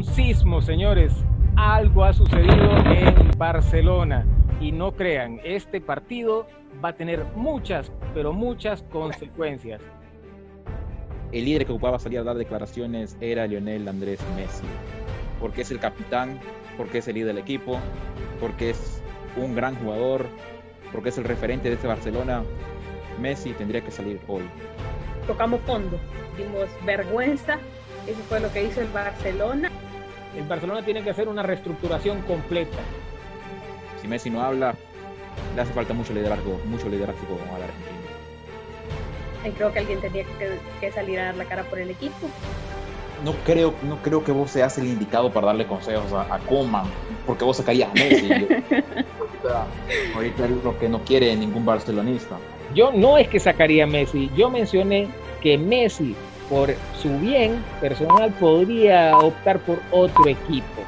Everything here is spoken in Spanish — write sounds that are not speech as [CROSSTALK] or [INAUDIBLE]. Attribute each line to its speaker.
Speaker 1: un sismo, señores. Algo ha sucedido en Barcelona. Y no crean, este partido va a tener muchas, pero muchas consecuencias.
Speaker 2: El líder que ocupaba salir a dar declaraciones era Lionel Andrés Messi, porque es el capitán, porque es el líder del equipo, porque es un gran jugador, porque es el referente de este Barcelona. Messi tendría que salir hoy.
Speaker 3: Tocamos fondo, dimos vergüenza, eso fue lo que hizo el Barcelona.
Speaker 1: El Barcelona tiene que hacer una reestructuración completa.
Speaker 2: Si Messi no habla, le hace falta mucho liderazgo, mucho liderazgo a la Argentina.
Speaker 3: Y creo que alguien tendría que, que, salir a dar la cara por el equipo.
Speaker 2: No creo, no creo que vos seas el indicado para darle consejos a, a Koeman, porque vos sacarías a Messi. [LAUGHS] ahorita, ahorita es lo que no quiere ningún barcelonista.
Speaker 1: Yo no es que sacaría a Messi, yo mencioné que Messi, por su bien personal, podría optar por otro equipo.